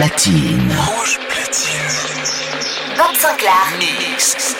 Platine. Rouge platine. Bob Sinclair. Mix.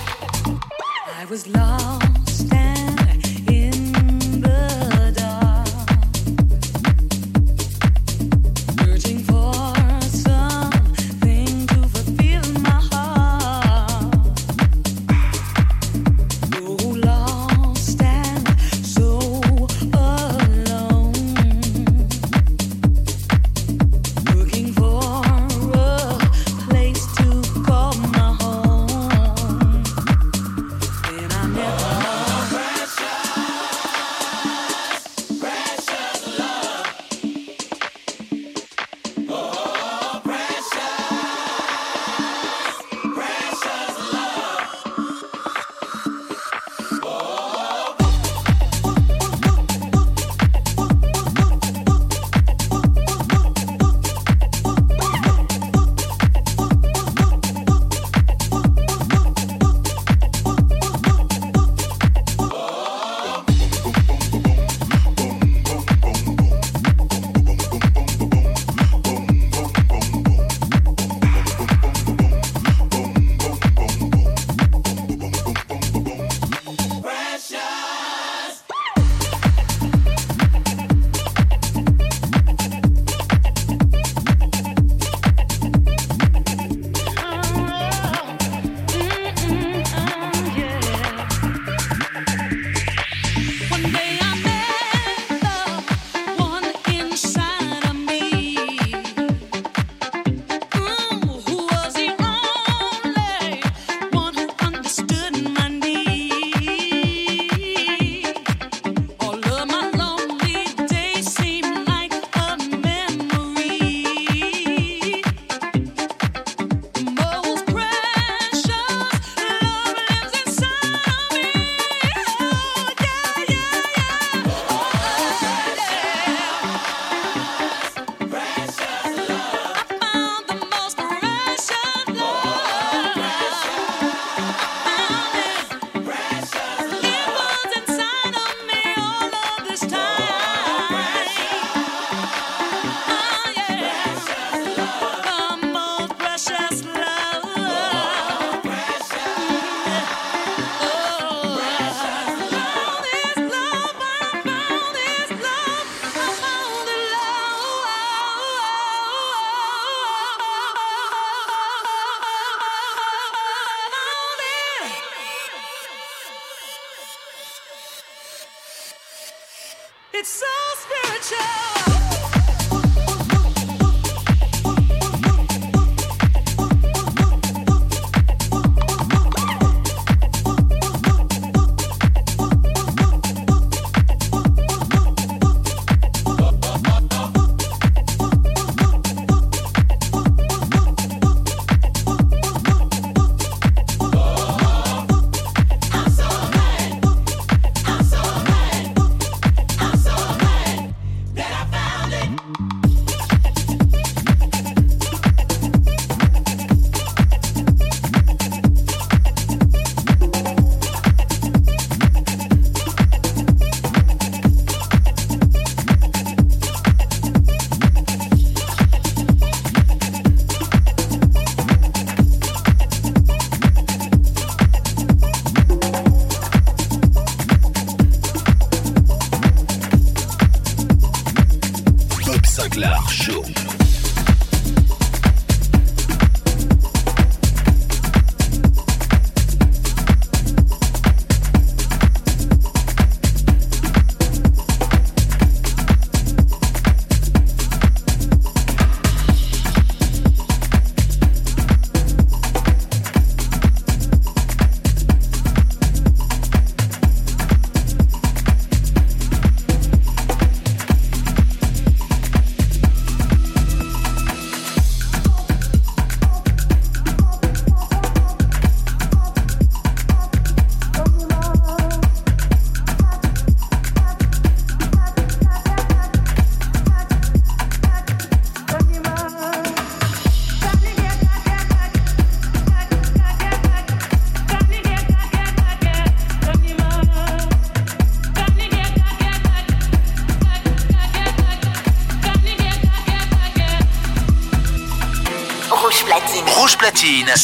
Sinclair Show.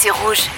C'est rouge.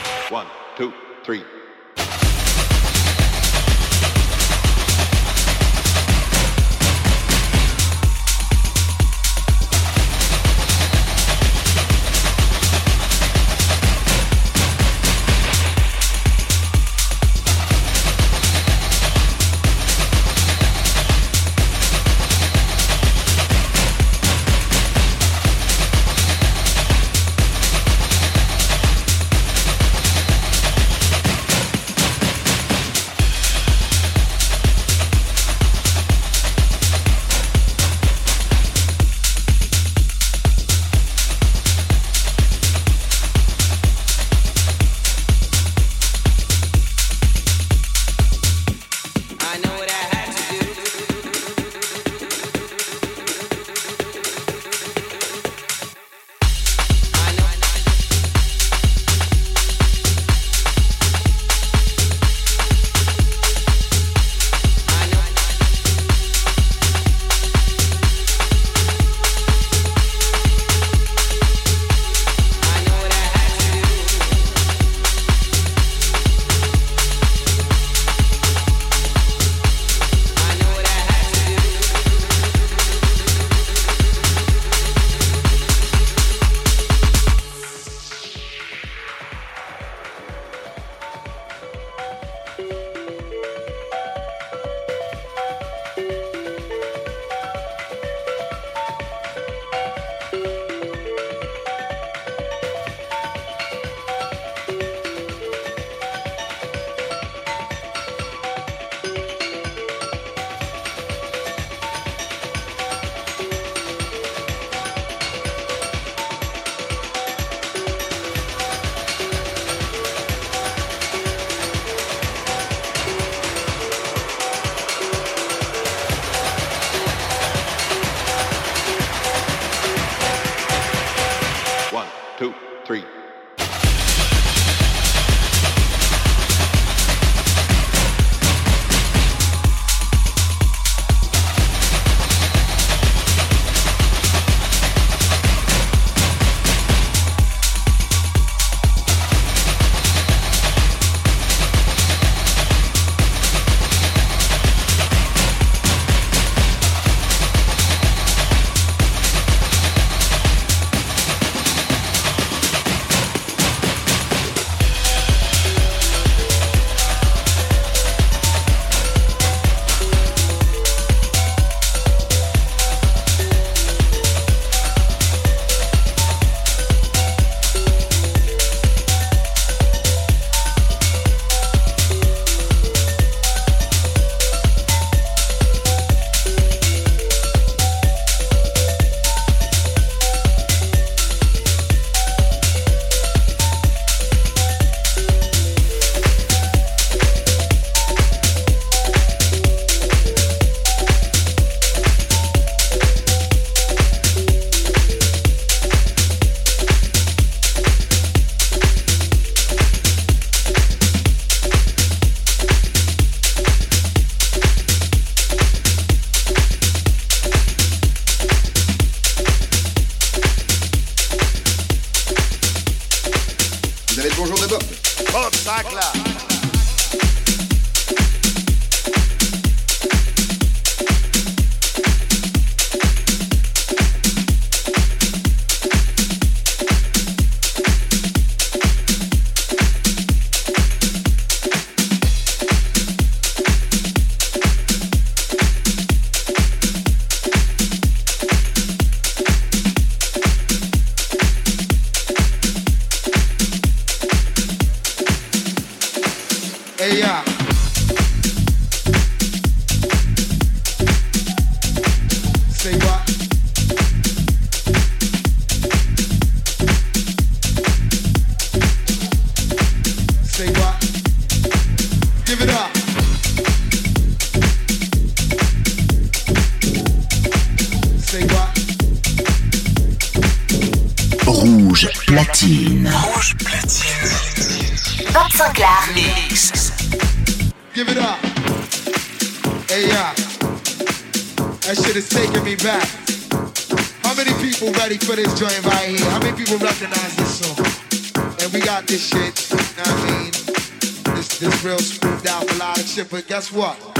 Guess what?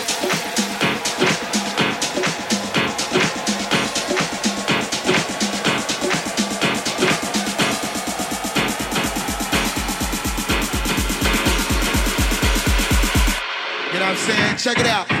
I'm saying? Check it out.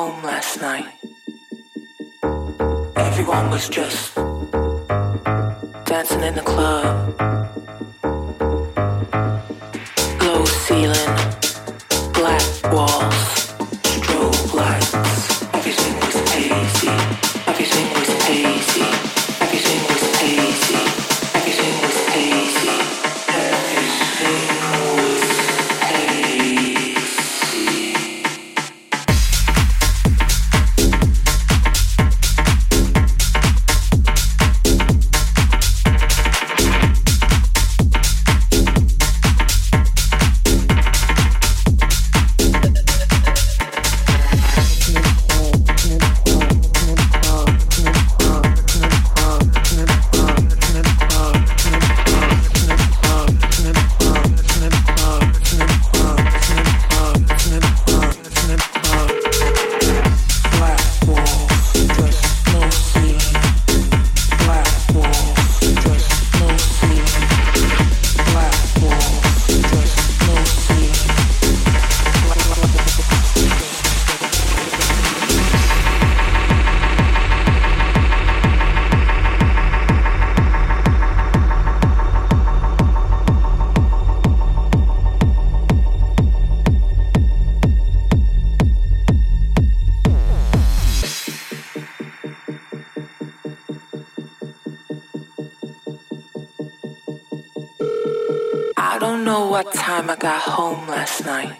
home last night. Everyone was just dancing in the club. know what time I got home last night.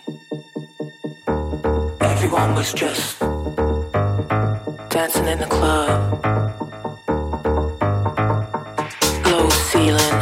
Everyone was just dancing in the club. Low ceiling.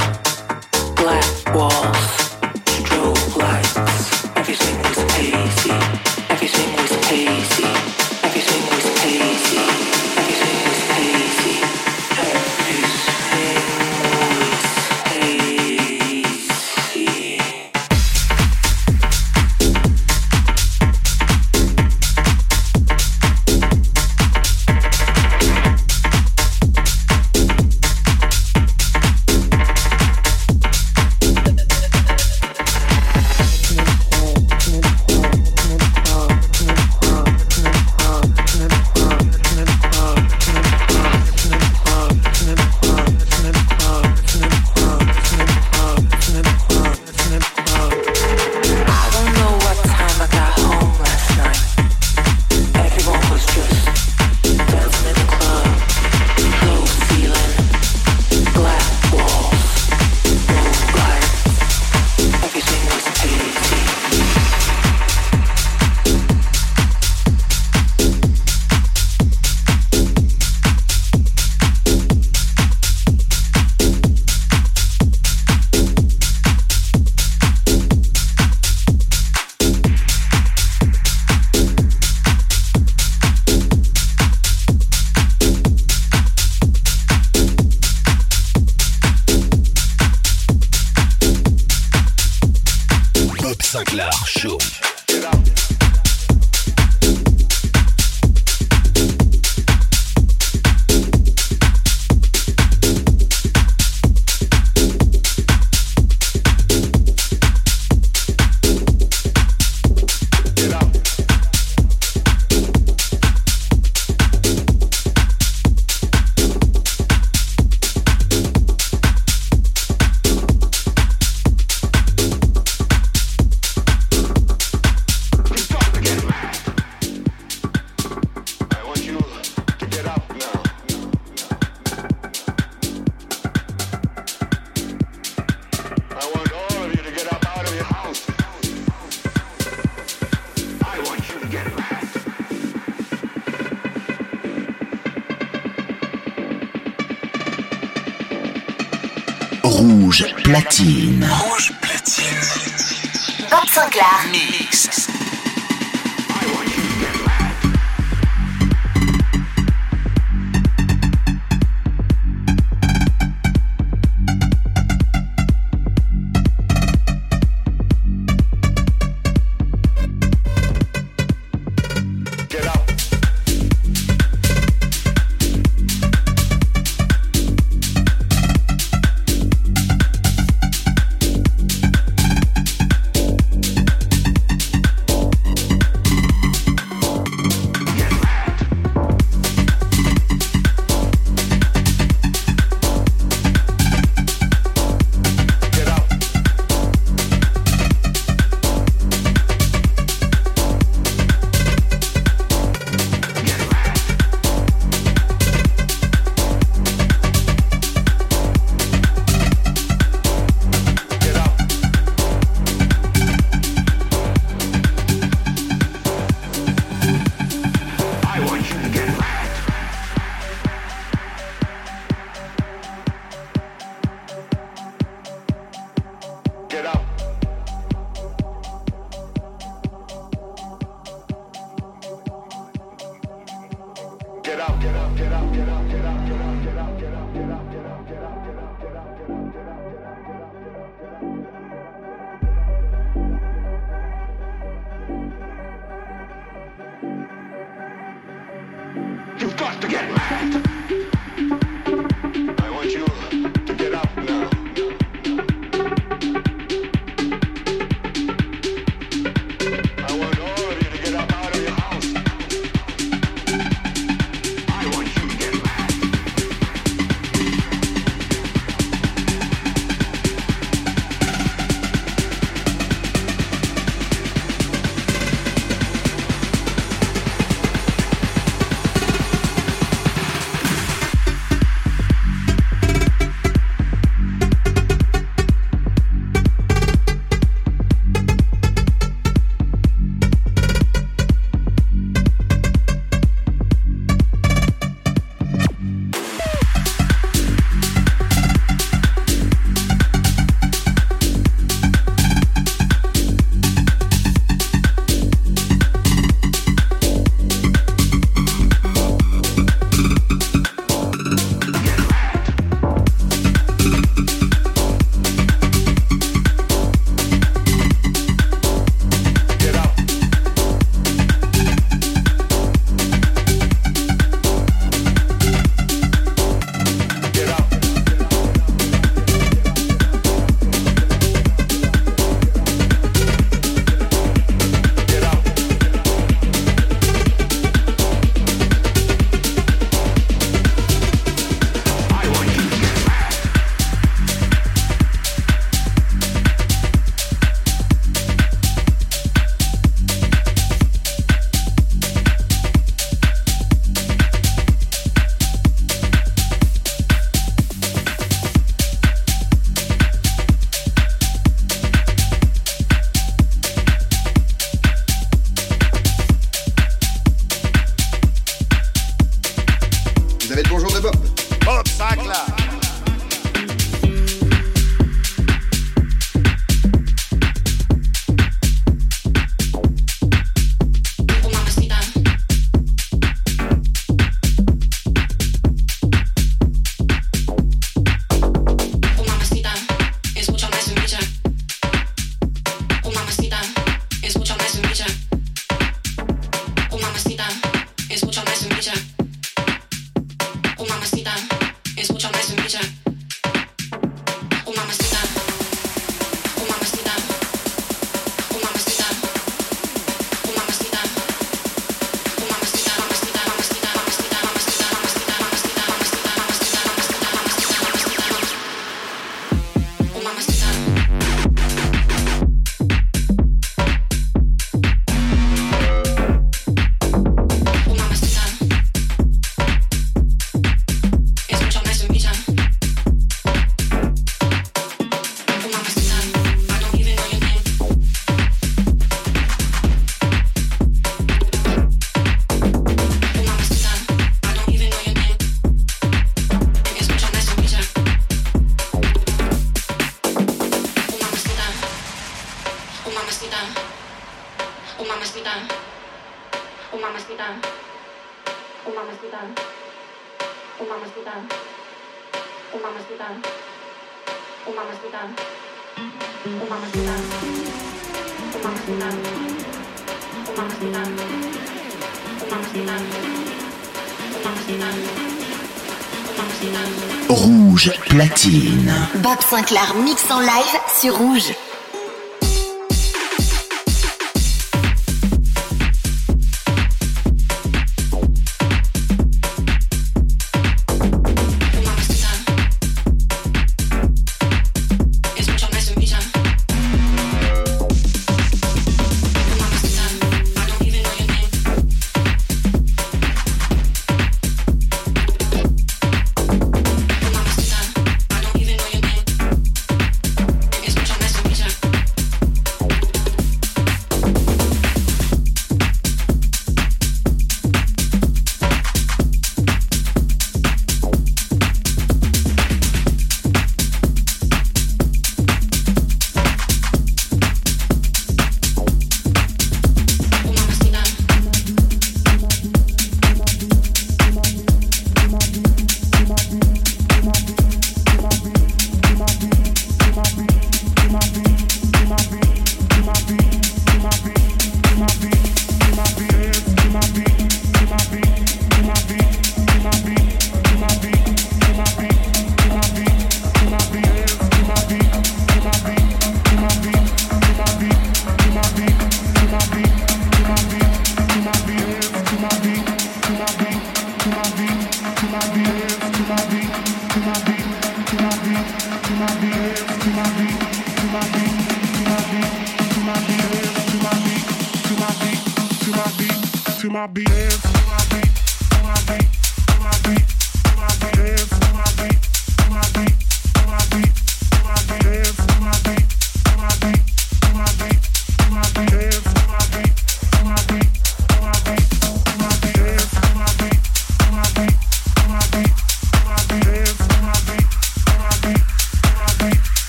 Platine. Bob Sinclair mix en live sur Rouge.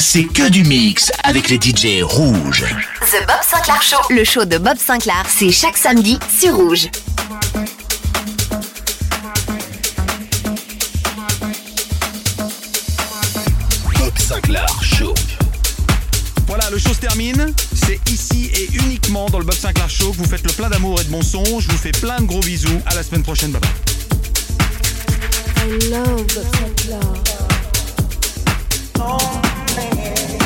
C'est que du mix avec les DJ rouges. The Bob Sinclair Show. Le show de Bob Sinclair, c'est chaque samedi sur Rouge. Bob Sinclair Show. Voilà, le show se termine. C'est ici et uniquement dans le Bob Sinclair Show que vous faites le plein d'amour et de bon son. Je vous fais plein de gros bisous. À la semaine prochaine. Bye bye. I love Bob Sinclair. lonely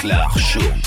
Show.